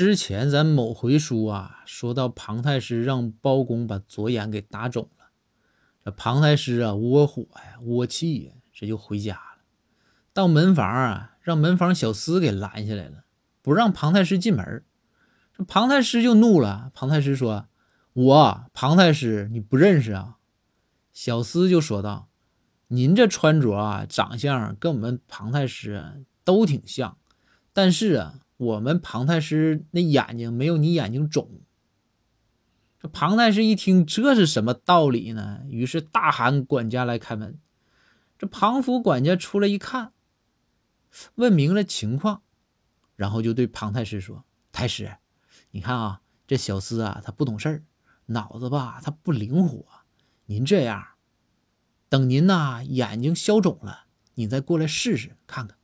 之前咱某回书啊，说到庞太师让包公把左眼给打肿了，这庞太师啊窝火呀，窝气呀，这就回家了。到门房啊，让门房小厮给拦下来了，不让庞太师进门。这庞太师就怒了，庞太师说：“我庞太师你不认识啊？”小厮就说道：“您这穿着啊，长相跟我们庞太师都挺像，但是啊。”我们庞太师那眼睛没有你眼睛肿。这庞太师一听，这是什么道理呢？于是大喊管家来开门。这庞府管家出来一看，问明了情况，然后就对庞太师说：“太师，你看啊，这小厮啊，他不懂事儿，脑子吧，他不灵活。您这样，等您呐眼睛消肿了，你再过来试试看看。”